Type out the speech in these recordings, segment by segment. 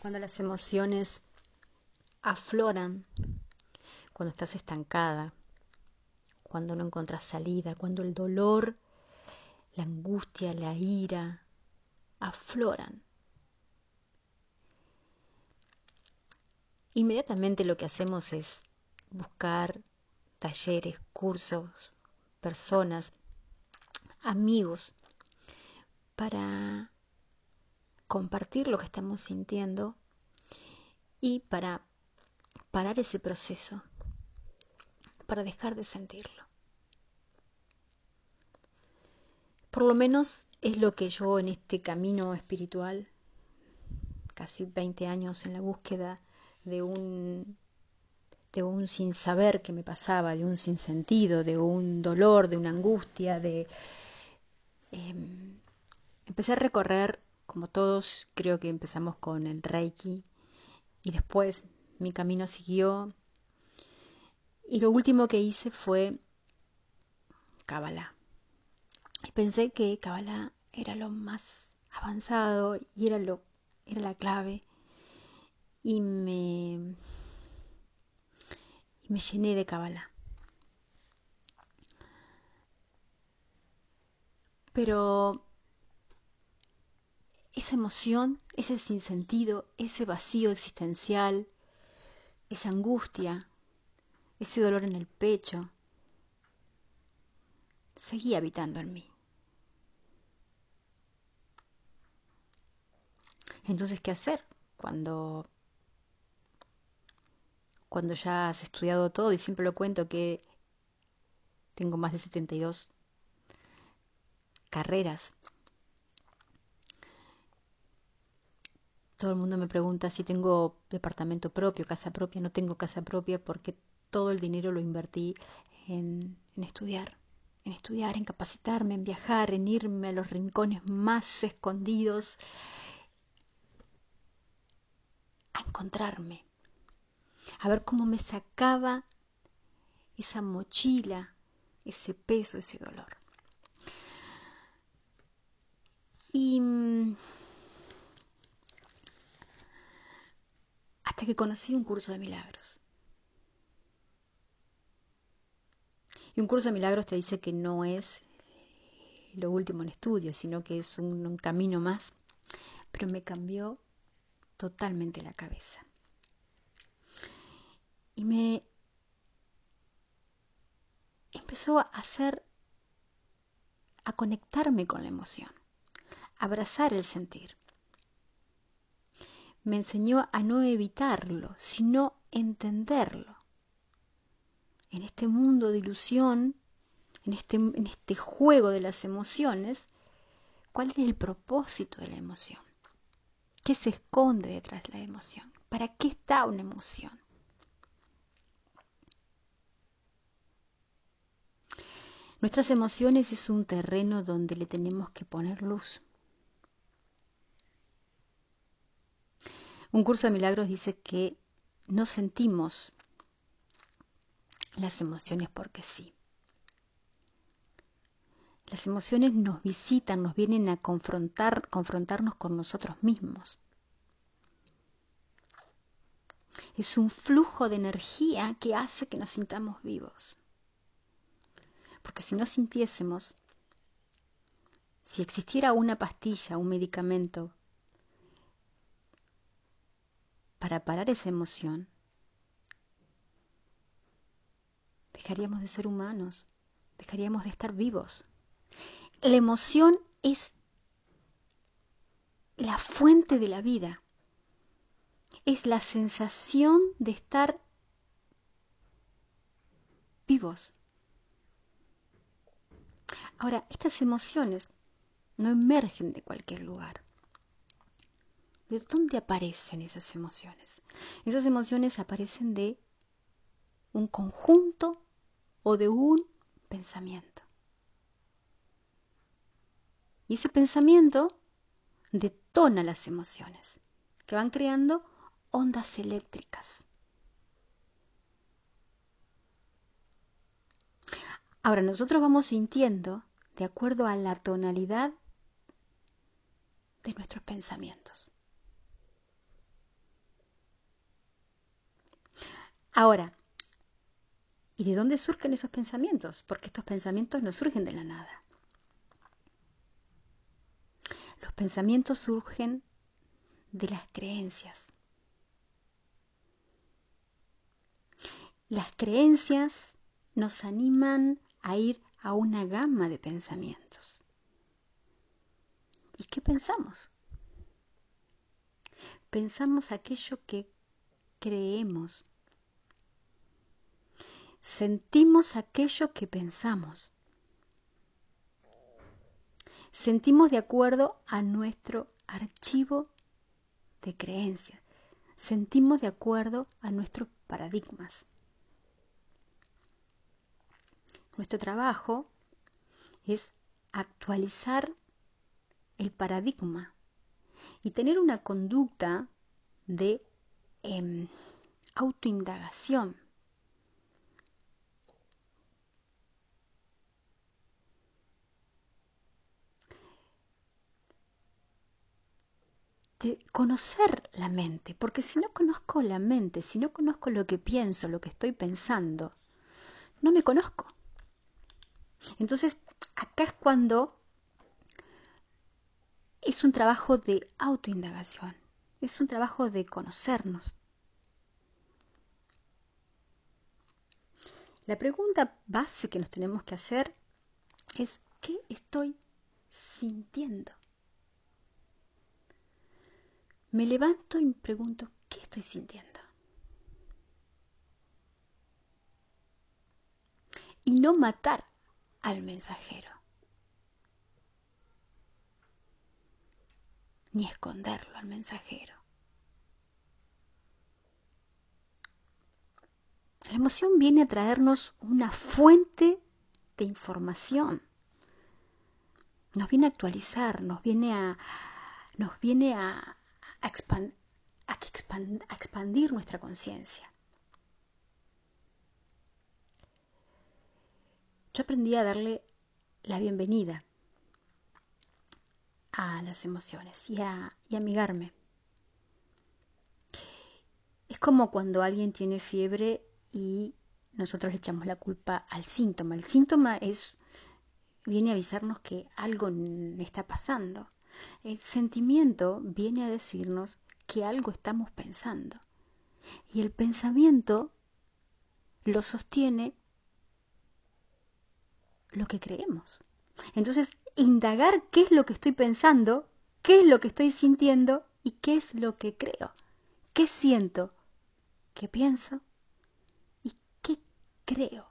Cuando las emociones afloran, cuando estás estancada, cuando no encuentras salida, cuando el dolor, la angustia, la ira afloran. Inmediatamente lo que hacemos es buscar talleres, cursos, personas, amigos, para compartir lo que estamos sintiendo y para parar ese proceso, para dejar de sentirlo. Por lo menos es lo que yo en este camino espiritual, casi 20 años en la búsqueda de un de un sin saber que me pasaba, de un sinsentido, de un dolor, de una angustia, de em, empecé a recorrer como todos, creo que empezamos con el Reiki y después mi camino siguió. Y lo último que hice fue Kabbalah. Y pensé que Kabbalah era lo más avanzado y era lo era la clave. Y me y me llené de Kabbalah. Pero esa emoción, ese sinsentido, ese vacío existencial, esa angustia, ese dolor en el pecho, seguía habitando en mí. Entonces, ¿qué hacer cuando cuando ya has estudiado todo y siempre lo cuento que tengo más de 72 carreras Todo el mundo me pregunta si tengo departamento propio, casa propia. No tengo casa propia porque todo el dinero lo invertí en, estudiar, en estudiar, en capacitarme, en viajar, en irme a los rincones más escondidos, a encontrarme, a ver cómo me sacaba esa mochila, ese peso, ese dolor. Y hasta que conocí un curso de milagros. Y un curso de milagros te dice que no es lo último en estudio, sino que es un, camino más. Pero me cambió totalmente la cabeza. Y me empezó a hacer, a conectarme con la emoción, a abrazar el sentir me enseñó a no evitarlo, sino entenderlo. En este mundo de ilusión, en este, en este juego de las emociones, ¿cuál es el propósito de la emoción? ¿Qué se esconde detrás de la emoción? ¿Para qué está una emoción? Nuestras emociones es un terreno donde le tenemos que poner luz. Un curso de milagros dice que no sentimos las emociones porque sí. Las emociones nos visitan, nos vienen a confrontar, confrontarnos con nosotros mismos. Es un flujo de energía que hace que nos sintamos vivos. Porque si no sintiésemos, si existiera una pastilla, un medicamento para parar esa emoción, dejaríamos de ser humanos, dejaríamos de estar vivos. La emoción es la fuente de la vida, es la sensación de estar vivos. Ahora, estas emociones no emergen de cualquier lugar. ¿De dónde aparecen esas emociones? Esas emociones aparecen de un conjunto o de un pensamiento. Y ese pensamiento detona las emociones, que van creando ondas eléctricas. Ahora nosotros vamos sintiendo de acuerdo a la tonalidad de nuestros pensamientos. Ahora, ¿y de dónde surgen esos pensamientos? Porque estos pensamientos no surgen de la nada. Los pensamientos surgen de las creencias. Las creencias nos animan a ir a una gama de pensamientos. ¿Y qué pensamos? Pensamos aquello que creemos. Sentimos aquello que pensamos. Sentimos de acuerdo a nuestro archivo de creencias. Sentimos de acuerdo a nuestros paradigmas. Nuestro trabajo es actualizar el paradigma y tener una conducta de eh, autoindagación. De conocer la mente, porque si no conozco la mente, si no conozco lo que pienso, lo que estoy pensando, no me conozco. Entonces, acá es cuando es un trabajo de autoindagación, es un trabajo de conocernos. La pregunta base que nos tenemos que hacer es ¿qué estoy sintiendo? Me levanto y me pregunto ¿qué estoy sintiendo? Y no matar al mensajero. Ni esconderlo al mensajero. La emoción viene a traernos una fuente de información. Nos viene a actualizar, nos viene a, nos viene a, a, a, expand, a expandir nuestra conciencia. yo aprendí a darle la bienvenida a las emociones y a, y amigarme. Es como cuando alguien tiene fiebre y nosotros le echamos la culpa al síntoma. El síntoma es viene a avisarnos que algo está pasando. El sentimiento viene a decirnos que algo estamos pensando. Y el pensamiento lo sostiene lo que creemos. Entonces, indagar qué es lo que estoy pensando, qué es lo que estoy sintiendo y qué es lo que creo. ¿Qué siento? ¿Qué pienso? ¿Y qué creo?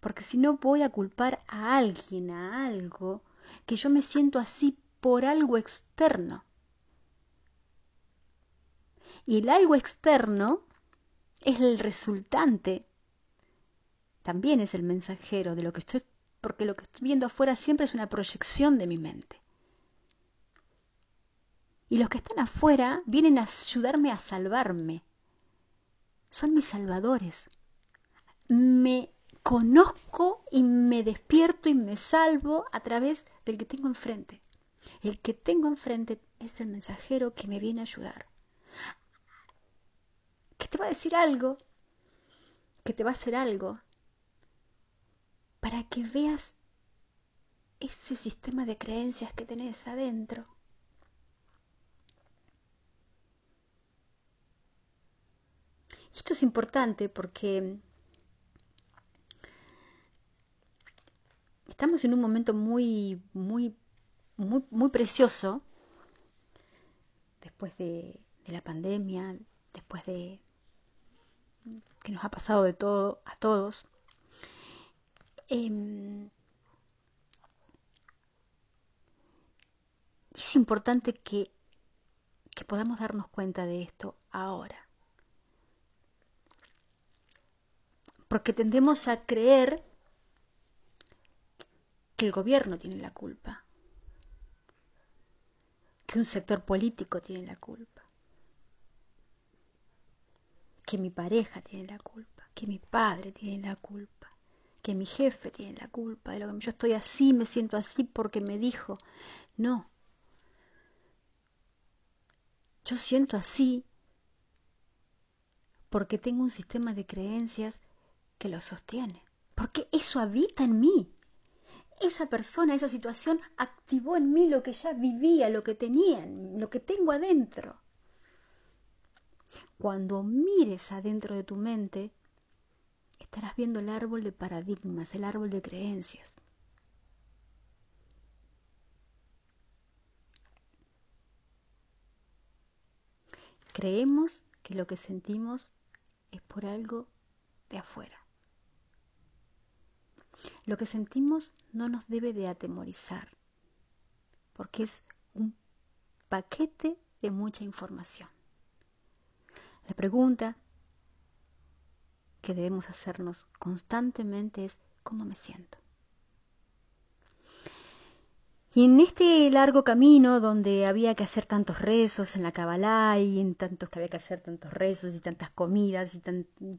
Porque si no voy a culpar a alguien, a algo, que yo me siento así por algo externo. Y el algo externo es el resultante también es el mensajero de lo que estoy, porque lo que estoy viendo afuera siempre es una proyección de mi mente. Y los que están afuera vienen a ayudarme a salvarme. Son mis salvadores. Me conozco y me despierto y me salvo a través del que tengo enfrente. El que tengo enfrente es el mensajero que me viene a ayudar. Que te va a decir algo, que te va a hacer algo, para que veas ese sistema de creencias que tenés adentro. Y esto es importante porque estamos en un momento muy, muy, muy, muy precioso después de, la pandemia, después de que nos ha pasado de todo a todos. Eh, y es importante que, que podamos darnos cuenta de esto ahora. Porque tendemos a creer que el gobierno tiene la culpa, que un sector político tiene la culpa, que mi pareja tiene la culpa, que mi padre tiene la culpa que mi jefe tiene la culpa de lo que yo estoy así, me siento así porque me dijo. No. Yo siento así porque tengo un sistema de creencias que lo sostiene, porque eso habita en mí. Esa persona, esa situación activó en mí lo que ya vivía, lo que tenía, lo que tengo adentro. Cuando mires adentro de tu mente, estarás viendo el árbol de paradigmas, el árbol de creencias. Creemos que lo que sentimos es por algo de afuera. Lo que sentimos no nos debe de atemorizar, porque es un paquete de mucha información. La pregunta que debemos hacernos constantemente es ¿cómo me siento? Y en este largo camino donde había que hacer tantos rezos en la Kabbalah y en tantos que había que hacer tantos rezos y tantas comidas y,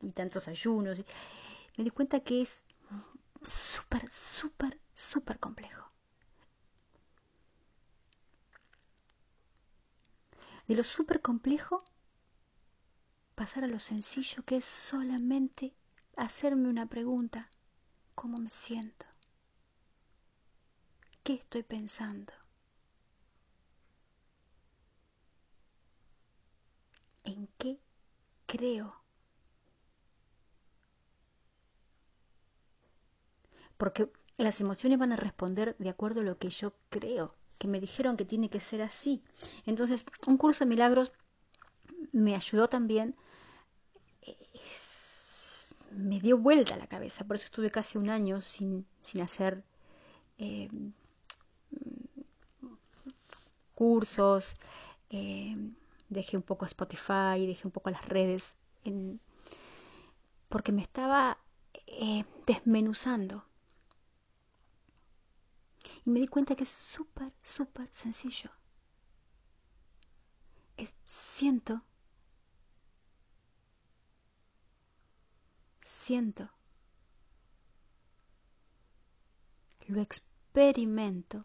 y tantos ayunos, me di cuenta que es súper, súper, súper complejo. De lo súper complejo pasar a lo sencillo que es solamente hacerme una pregunta, ¿cómo me siento? ¿Qué estoy pensando? ¿En qué creo? Porque las emociones van a responder de acuerdo a lo que yo creo, que me dijeron que tiene que ser así. Entonces, un curso de milagros me ayudó también, me dio vuelta la cabeza, por eso estuve casi un año sin, sin hacer eh, cursos, eh, dejé un poco Spotify, dejé un poco las redes, porque me estaba eh, desmenuzando. Y me di cuenta que es súper, súper sencillo. Es, siento, siento, lo experimento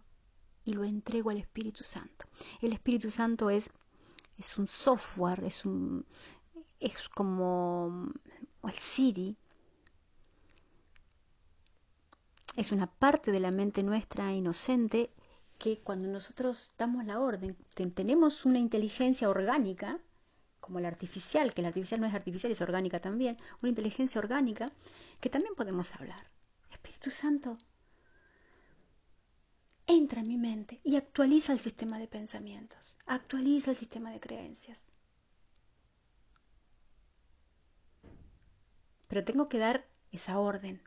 y lo entrego al Espíritu Santo. El Espíritu Santo es, es un software, es, un, es como el Siri, es una parte de la mente nuestra inocente que cuando nosotros damos la orden, tenemos una inteligencia orgánica, como la artificial, que la artificial no es artificial, es orgánica también, una inteligencia orgánica, que también podemos hablar. Espíritu Santo, entra en mi mente y actualiza el sistema de pensamientos, actualiza el sistema de creencias. Pero tengo que dar esa orden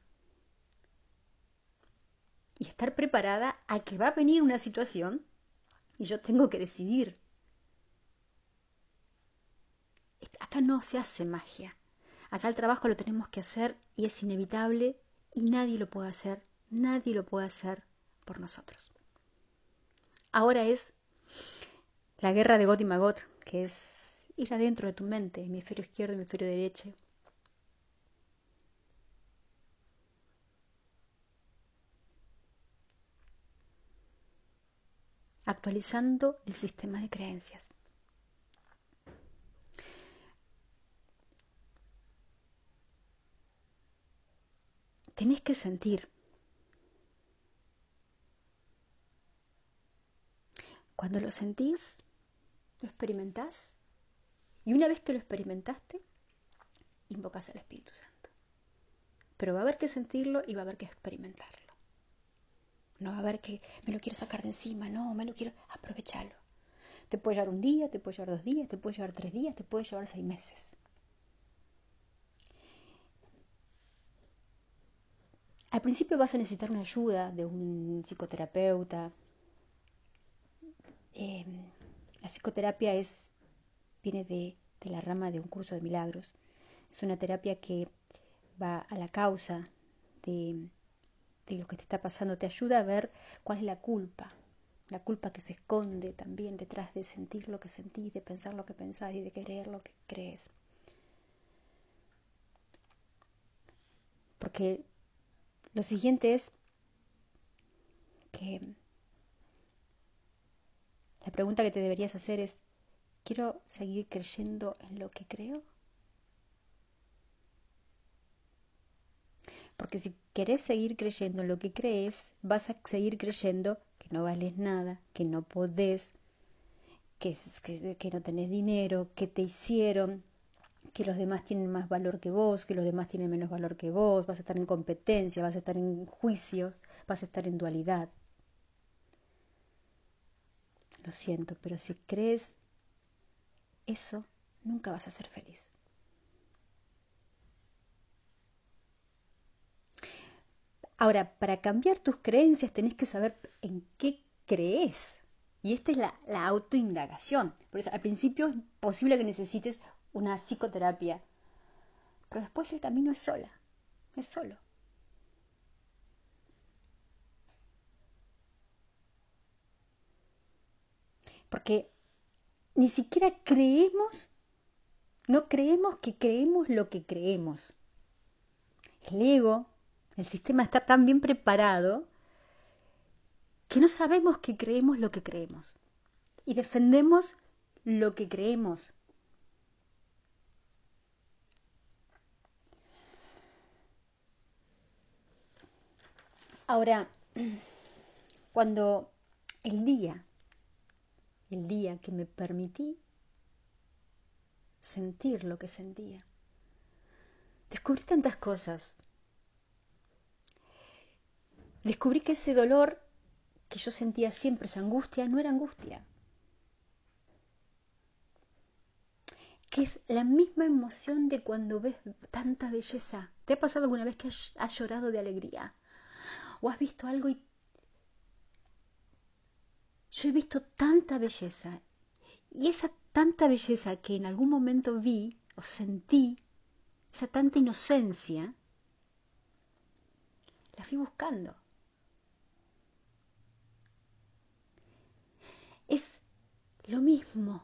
y estar preparada a que va a venir una situación y yo tengo que decidir. Acá no se hace magia. Acá el trabajo lo tenemos que hacer y es inevitable y nadie lo puede hacer, nadie lo puede hacer por nosotros. Ahora es la guerra de Got y Magot, que es ir adentro de tu mente, hemisferio izquierdo, hemisferio derecho. Actualizando el sistema de creencias. Tenés que sentir Cuando lo sentís, lo experimentás y una vez que lo experimentaste, invocas al Espíritu Santo. Pero va a haber que sentirlo y va a haber que experimentarlo. No va a haber que me lo quiero sacar de encima, no, me lo quiero aprovecharlo. Te puede llevar un día, te puede llevar dos días, te puede llevar tres días, te puede llevar seis meses. Al principio vas a necesitar una ayuda de un psicoterapeuta, Em, la psicoterapia es, viene de, la rama de un curso de milagros. Es una terapia que va a la causa de, de lo que te está pasando, te ayuda a ver cuál es la culpa, la culpa que se esconde también detrás de sentir lo que sentís, de pensar lo que pensás y de creer lo que crees. Porque lo siguiente es que la pregunta que te deberías hacer es, ¿quiero seguir creyendo en lo que creo? Porque si querés seguir creyendo en lo que crees, vas a seguir creyendo que no vales nada, que no podés, que, que, que no tenés dinero, que te hicieron, que los demás tienen más valor que vos, que los demás tienen menos valor que vos, vas a estar en competencia, vas a estar en juicios, vas a estar en dualidad. Lo siento, pero si crees eso, nunca vas a ser feliz. Ahora, para cambiar tus creencias tenés que saber en qué crees. Y esta es la, autoindagación. Por eso, al principio es posible que necesites una psicoterapia, pero después el camino es sola, es solo. Porque ni siquiera creemos, no creemos que creemos lo que creemos. El ego, el sistema está tan bien preparado que no sabemos que creemos lo que creemos. Y defendemos lo que creemos. Ahora, cuando el día el día que me permití sentir lo que sentía. Descubrí tantas cosas. Descubrí que ese dolor que yo sentía siempre, esa angustia, no era angustia. Que es la misma emoción de cuando ves tanta belleza. ¿Te ha pasado alguna vez que has, llorado de alegría? ¿O has visto algo y yo he visto tanta belleza y esa tanta belleza que en algún momento vi o sentí, esa tanta inocencia, la fui buscando. Es lo mismo,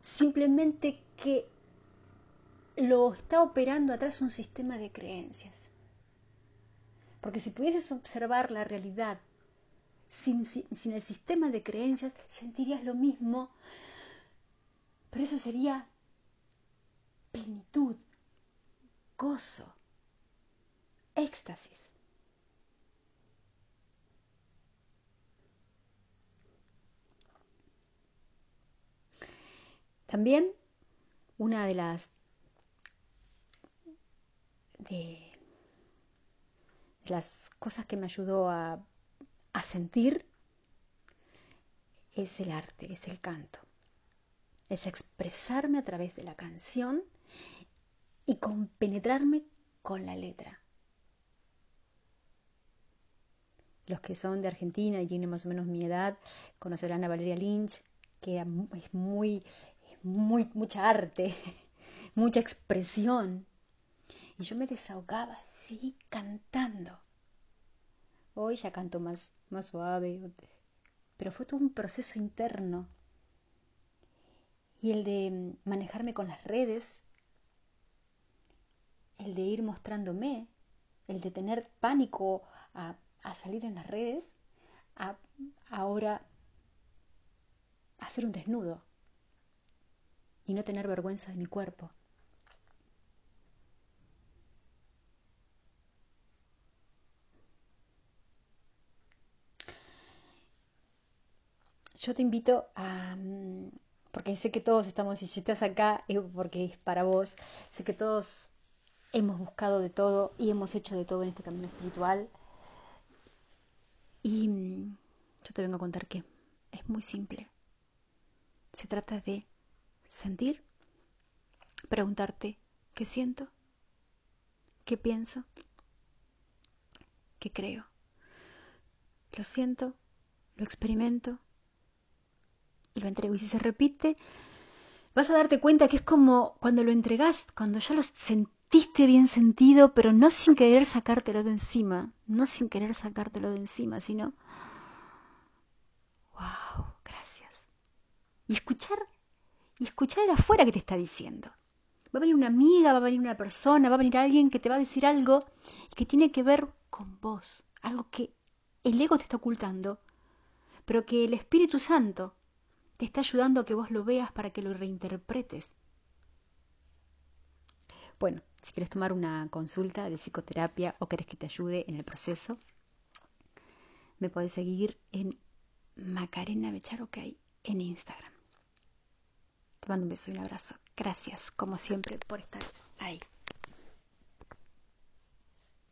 simplemente que lo está operando atrás un sistema de creencias. Porque si pudieses observar la realidad sin, el sistema de creencias sentirías lo mismo, pero eso sería plenitud, gozo, éxtasis. También una de las de las cosas que me ayudó a a sentir es el arte, es el canto. Es expresarme a través de la canción y compenetrarme con la letra. Los que son de Argentina y tienen más o menos mi edad conocerán a Valeria Lynch, que es muy, mucha arte, mucha expresión. Y yo me desahogaba así cantando. Hoy ya canto más, más suave, pero fue todo un proceso interno. Y el de manejarme con las redes, el de ir mostrándome, el de tener pánico a, a salir en las redes, a ahora hacer un desnudo y no tener vergüenza de mi cuerpo. yo te invito a, mm, porque sé que todos estamos, y si estás acá, porque es para vos, sé que todos hemos buscado de todo y hemos hecho de todo en este camino espiritual. Y mm, yo te vengo a contar que es muy simple. Se trata de sentir, preguntarte qué siento, qué pienso, qué creo. Lo siento, lo experimento, lo entrego. Y si se repite, vas a darte cuenta que es como cuando lo entregas, cuando ya lo sentiste bien sentido, pero no sin querer sacártelo de encima, no sin querer sacártelo de encima, sino, wow, gracias. Y escuchar, y escuchar el afuera que te está diciendo. Va a venir una amiga, va a venir una persona, va a venir alguien que te va a decir algo que tiene que ver con vos, algo que el ego te está ocultando, pero que el Espíritu Santo te está ayudando a que vos lo veas para que lo reinterpretes. Bueno, si quieres tomar una consulta de psicoterapia o querés que te ayude en el proceso, me podés seguir en Macarena Bechar en Instagram. Te mando un beso y un abrazo. Gracias, como siempre, por estar ahí.